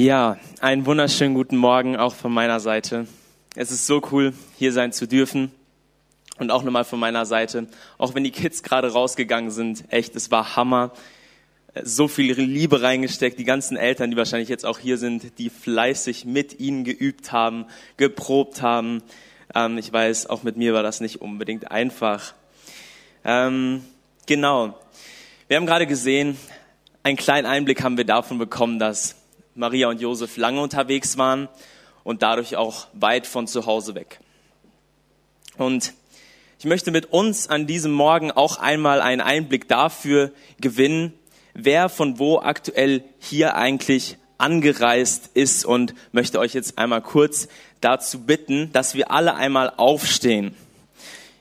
Ja, einen wunderschönen guten Morgen auch von meiner Seite. Es ist so cool, hier sein zu dürfen. Und auch nochmal von meiner Seite, auch wenn die Kids gerade rausgegangen sind, echt, es war Hammer. So viel Liebe reingesteckt, die ganzen Eltern, die wahrscheinlich jetzt auch hier sind, die fleißig mit ihnen geübt haben, geprobt haben. Ähm, ich weiß, auch mit mir war das nicht unbedingt einfach. Ähm, genau. Wir haben gerade gesehen, einen kleinen Einblick haben wir davon bekommen, dass Maria und Josef lange unterwegs waren und dadurch auch weit von zu Hause weg. Und ich möchte mit uns an diesem Morgen auch einmal einen Einblick dafür gewinnen, wer von wo aktuell hier eigentlich angereist ist und möchte euch jetzt einmal kurz dazu bitten, dass wir alle einmal aufstehen.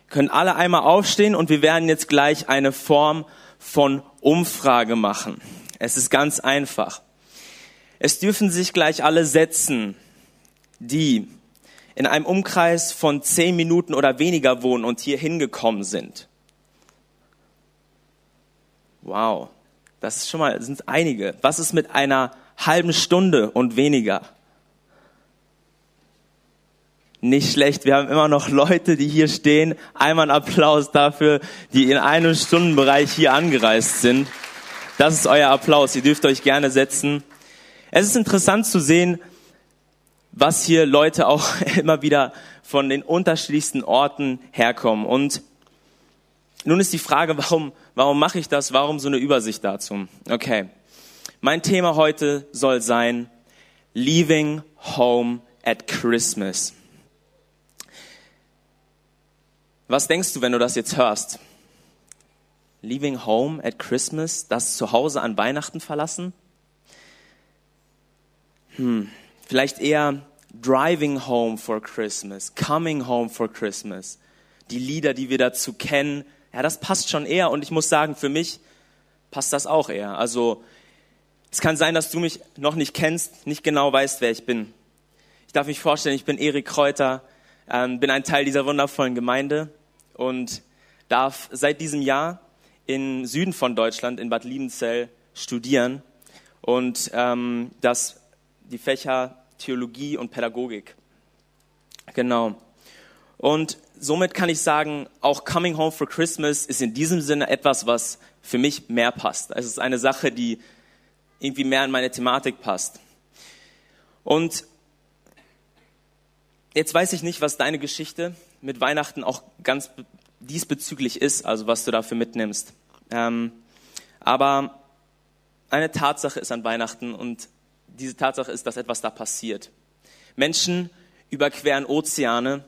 Wir können alle einmal aufstehen und wir werden jetzt gleich eine Form von Umfrage machen. Es ist ganz einfach. Es dürfen sich gleich alle setzen, die in einem Umkreis von zehn Minuten oder weniger wohnen und hier hingekommen sind. Wow, das ist schon mal, das sind einige. Was ist mit einer halben Stunde und weniger? Nicht schlecht. Wir haben immer noch Leute, die hier stehen. Einmal ein Applaus dafür, die in einem Stundenbereich hier angereist sind. Das ist euer Applaus. Ihr dürft euch gerne setzen. Es ist interessant zu sehen, was hier Leute auch immer wieder von den unterschiedlichsten Orten herkommen. Und nun ist die Frage, warum, warum mache ich das? Warum so eine Übersicht dazu? Okay. Mein Thema heute soll sein Leaving Home at Christmas. Was denkst du, wenn du das jetzt hörst? Leaving home at Christmas, das Zuhause an Weihnachten verlassen? Hm, vielleicht eher driving home for Christmas, coming home for Christmas. Die Lieder, die wir dazu kennen, ja, das passt schon eher und ich muss sagen, für mich passt das auch eher. Also, es kann sein, dass du mich noch nicht kennst, nicht genau weißt, wer ich bin. Ich darf mich vorstellen, ich bin Erik Kräuter, ähm, bin ein Teil dieser wundervollen Gemeinde und darf seit diesem Jahr im Süden von Deutschland, in Bad Liebenzell, studieren. Und ähm, das die Fächer Theologie und Pädagogik. Genau. Und somit kann ich sagen, auch Coming Home for Christmas ist in diesem Sinne etwas, was für mich mehr passt. Es ist eine Sache, die irgendwie mehr in meine Thematik passt. Und jetzt weiß ich nicht, was deine Geschichte mit Weihnachten auch ganz diesbezüglich ist, also was du dafür mitnimmst. Ähm, aber eine Tatsache ist an Weihnachten und diese Tatsache ist, dass etwas da passiert. Menschen überqueren Ozeane,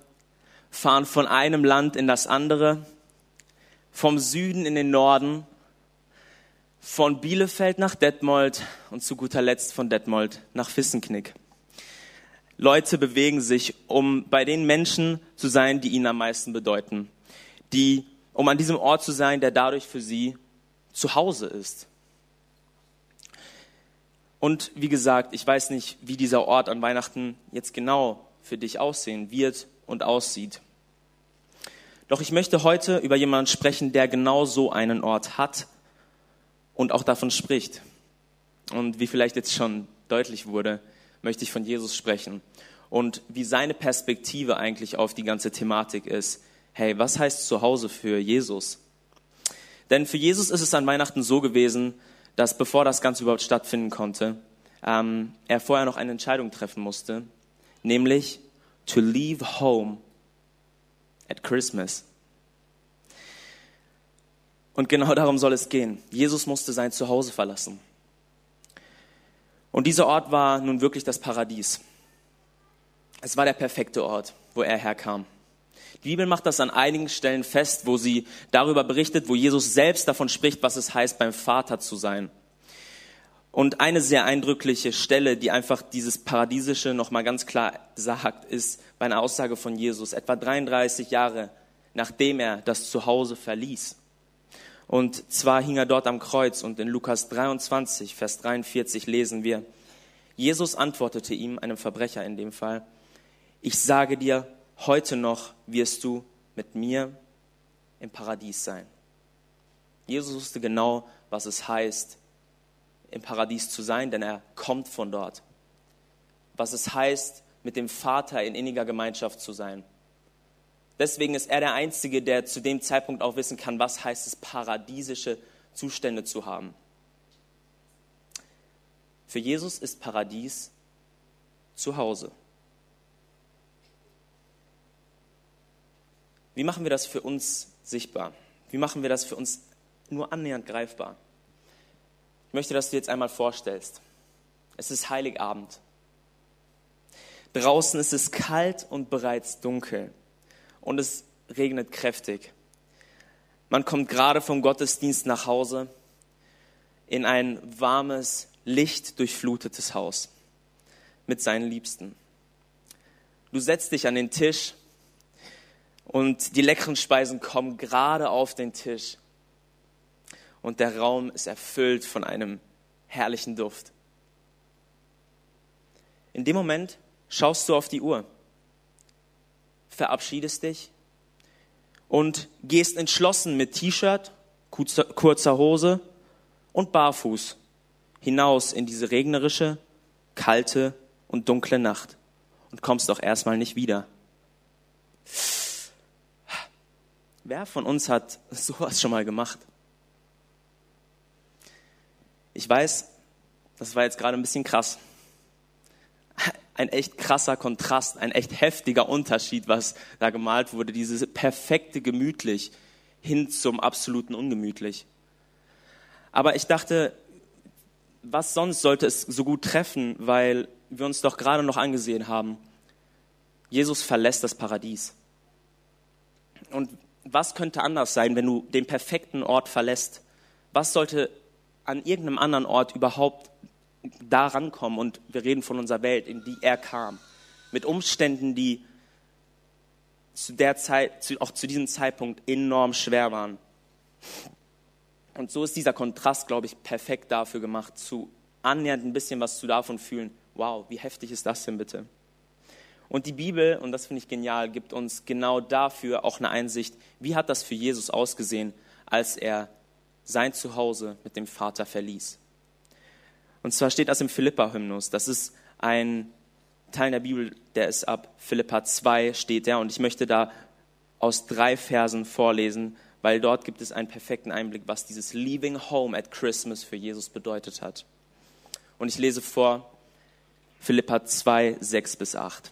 fahren von einem Land in das andere, vom Süden in den Norden, von Bielefeld nach Detmold und zu guter Letzt von Detmold nach Fissenknick. Leute bewegen sich, um bei den Menschen zu sein, die ihnen am meisten bedeuten, die, um an diesem Ort zu sein, der dadurch für sie zu Hause ist. Und wie gesagt, ich weiß nicht, wie dieser Ort an Weihnachten jetzt genau für dich aussehen wird und aussieht. Doch ich möchte heute über jemanden sprechen, der genau so einen Ort hat und auch davon spricht. Und wie vielleicht jetzt schon deutlich wurde, möchte ich von Jesus sprechen und wie seine Perspektive eigentlich auf die ganze Thematik ist. Hey, was heißt Zuhause für Jesus? Denn für Jesus ist es an Weihnachten so gewesen, dass bevor das Ganze überhaupt stattfinden konnte, ähm, er vorher noch eine Entscheidung treffen musste, nämlich to leave home at Christmas. Und genau darum soll es gehen. Jesus musste sein Zuhause verlassen. Und dieser Ort war nun wirklich das Paradies. Es war der perfekte Ort, wo er herkam. Die Bibel macht das an einigen Stellen fest, wo sie darüber berichtet, wo Jesus selbst davon spricht, was es heißt, beim Vater zu sein. Und eine sehr eindrückliche Stelle, die einfach dieses Paradiesische nochmal ganz klar sagt, ist bei einer Aussage von Jesus, etwa 33 Jahre nachdem er das Zuhause verließ. Und zwar hing er dort am Kreuz und in Lukas 23, Vers 43 lesen wir, Jesus antwortete ihm, einem Verbrecher in dem Fall, ich sage dir, heute noch wirst du mit mir im Paradies sein. Jesus wusste genau, was es heißt, im Paradies zu sein, denn er kommt von dort. was es heißt, mit dem Vater in inniger Gemeinschaft zu sein. Deswegen ist er der Einzige, der zu dem Zeitpunkt auch wissen kann, was heißt es, paradiesische Zustände zu haben. Für Jesus ist Paradies zu Hause. Wie machen wir das für uns sichtbar? Wie machen wir das für uns nur annähernd greifbar? Ich möchte, dass du dir jetzt einmal vorstellst. Es ist Heiligabend. Draußen ist es kalt und bereits dunkel und es regnet kräftig. Man kommt gerade vom Gottesdienst nach Hause in ein warmes, lichtdurchflutetes Haus mit seinen Liebsten. Du setzt dich an den Tisch und die leckeren Speisen kommen gerade auf den Tisch. Und der Raum ist erfüllt von einem herrlichen Duft. In dem Moment schaust du auf die Uhr, verabschiedest dich und gehst entschlossen mit T-Shirt, kurzer Hose und barfuß hinaus in diese regnerische, kalte und dunkle Nacht und kommst doch erstmal nicht wieder. Wer von uns hat sowas schon mal gemacht? Ich weiß, das war jetzt gerade ein bisschen krass. Ein echt krasser Kontrast, ein echt heftiger Unterschied, was da gemalt wurde. Dieses perfekte gemütlich hin zum absoluten ungemütlich. Aber ich dachte, was sonst sollte es so gut treffen, weil wir uns doch gerade noch angesehen haben. Jesus verlässt das Paradies. Und was könnte anders sein, wenn du den perfekten Ort verlässt? Was sollte an irgendeinem anderen Ort überhaupt da rankommen? Und wir reden von unserer Welt, in die er kam. Mit Umständen, die zu der Zeit, auch zu diesem Zeitpunkt enorm schwer waren. Und so ist dieser Kontrast, glaube ich, perfekt dafür gemacht, zu annähernd ein bisschen was zu davon fühlen. Wow, wie heftig ist das denn bitte? Und die Bibel, und das finde ich genial, gibt uns genau dafür auch eine Einsicht, wie hat das für Jesus ausgesehen, als er sein Zuhause mit dem Vater verließ. Und zwar steht das im Philippa-Hymnus. Das ist ein Teil der Bibel, der ist ab Philippa 2 steht der. Und ich möchte da aus drei Versen vorlesen, weil dort gibt es einen perfekten Einblick, was dieses Leaving Home at Christmas für Jesus bedeutet hat. Und ich lese vor Philippa 2, 6 bis 8.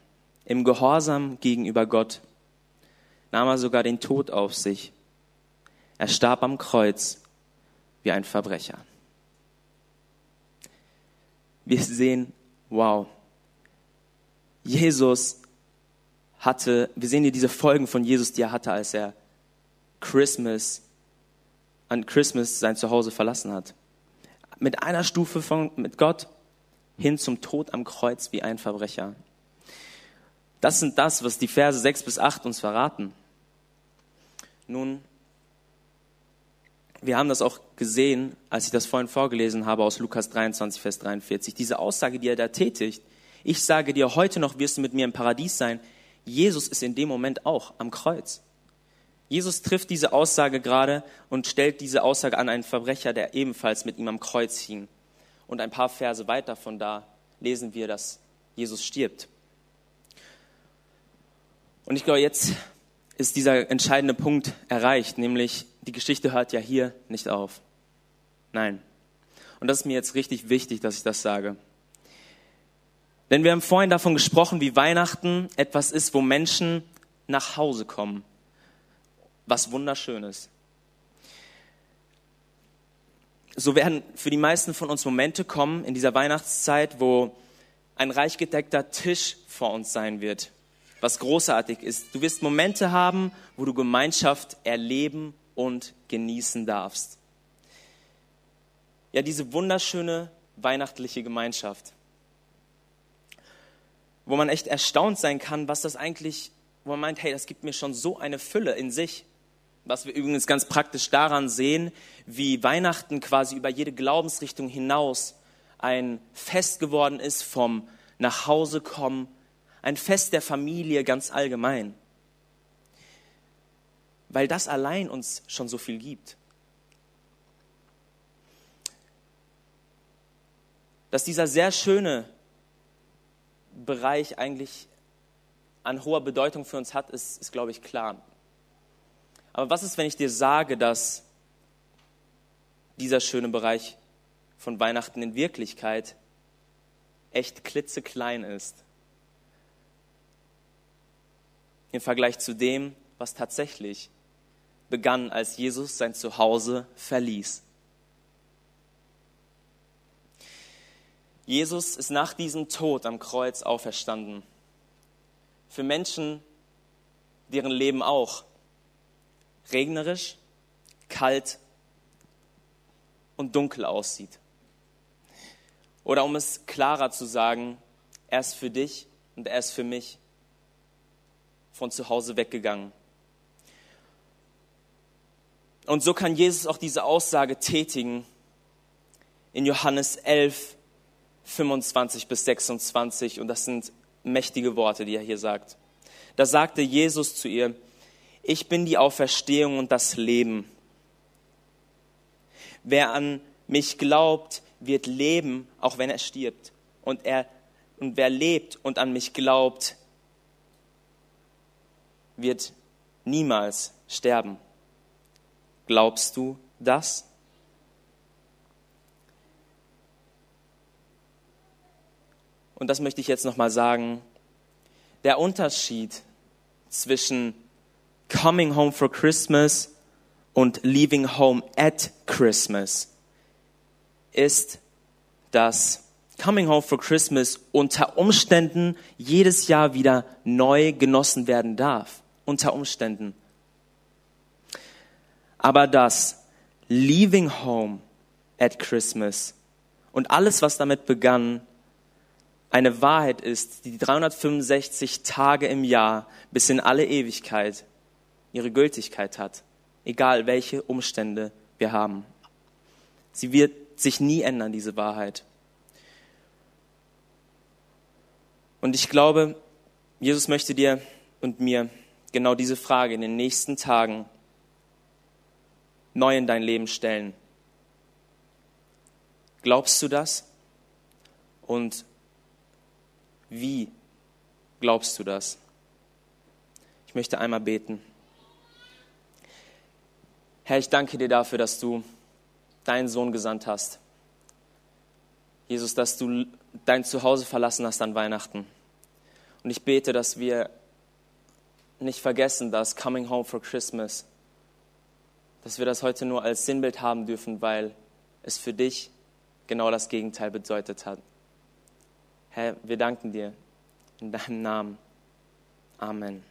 im Gehorsam gegenüber Gott nahm er sogar den Tod auf sich. Er starb am Kreuz wie ein Verbrecher. Wir sehen, wow, Jesus hatte, wir sehen hier diese Folgen von Jesus, die er hatte, als er Christmas, an Christmas sein Zuhause verlassen hat. Mit einer Stufe von, mit Gott hin zum Tod am Kreuz wie ein Verbrecher. Das sind das, was die Verse 6 bis 8 uns verraten. Nun, wir haben das auch gesehen, als ich das vorhin vorgelesen habe aus Lukas 23, Vers 43. Diese Aussage, die er da tätigt, ich sage dir, heute noch wirst du mit mir im Paradies sein. Jesus ist in dem Moment auch am Kreuz. Jesus trifft diese Aussage gerade und stellt diese Aussage an einen Verbrecher, der ebenfalls mit ihm am Kreuz hing. Und ein paar Verse weiter von da lesen wir, dass Jesus stirbt. Und ich glaube, jetzt ist dieser entscheidende Punkt erreicht, nämlich die Geschichte hört ja hier nicht auf. Nein. Und das ist mir jetzt richtig wichtig, dass ich das sage. Denn wir haben vorhin davon gesprochen, wie Weihnachten etwas ist, wo Menschen nach Hause kommen. Was wunderschönes. So werden für die meisten von uns Momente kommen in dieser Weihnachtszeit, wo ein reich gedeckter Tisch vor uns sein wird, was großartig ist. Du wirst Momente haben, wo du Gemeinschaft erleben und genießen darfst. Ja, diese wunderschöne weihnachtliche Gemeinschaft. wo man echt erstaunt sein kann, was das eigentlich, wo man meint, hey, das gibt mir schon so eine Fülle in sich. Was wir übrigens ganz praktisch daran sehen, wie Weihnachten quasi über jede Glaubensrichtung hinaus ein Fest geworden ist vom Nachhausekommen, ein Fest der Familie ganz allgemein. Weil das allein uns schon so viel gibt. Dass dieser sehr schöne Bereich eigentlich an hoher Bedeutung für uns hat, ist, ist glaube ich, klar. Aber was ist, wenn ich dir sage, dass dieser schöne Bereich von Weihnachten in Wirklichkeit echt klitzeklein ist? Im Vergleich zu dem, was tatsächlich begann, als Jesus sein Zuhause verließ. Jesus ist nach diesem Tod am Kreuz auferstanden. Für Menschen, deren Leben auch regnerisch, kalt und dunkel aussieht. Oder um es klarer zu sagen, er ist für dich und er ist für mich von zu Hause weggegangen. Und so kann Jesus auch diese Aussage tätigen in Johannes 11, 25 bis 26. Und das sind mächtige Worte, die er hier sagt. Da sagte Jesus zu ihr, ich bin die Auferstehung und das Leben. Wer an mich glaubt, wird leben, auch wenn er stirbt. Und, er, und wer lebt und an mich glaubt, wird niemals sterben. Glaubst du das? Und das möchte ich jetzt nochmal sagen. Der Unterschied zwischen coming home for Christmas und leaving home at Christmas ist, dass Coming Home for Christmas unter Umständen jedes Jahr wieder neu genossen werden darf. Unter Umständen. Aber das Leaving Home at Christmas und alles, was damit begann, eine Wahrheit ist, die 365 Tage im Jahr bis in alle Ewigkeit ihre Gültigkeit hat, egal welche Umstände wir haben. Sie wird sich nie ändern, diese Wahrheit. Und ich glaube, Jesus möchte dir und mir genau diese Frage in den nächsten Tagen neu in dein Leben stellen. Glaubst du das? Und wie glaubst du das? Ich möchte einmal beten. Herr, ich danke dir dafür, dass du deinen Sohn gesandt hast. Jesus, dass du dein Zuhause verlassen hast an Weihnachten. Und ich bete, dass wir nicht vergessen, dass Coming Home for Christmas, dass wir das heute nur als Sinnbild haben dürfen, weil es für dich genau das Gegenteil bedeutet hat. Herr, wir danken dir in deinem Namen. Amen.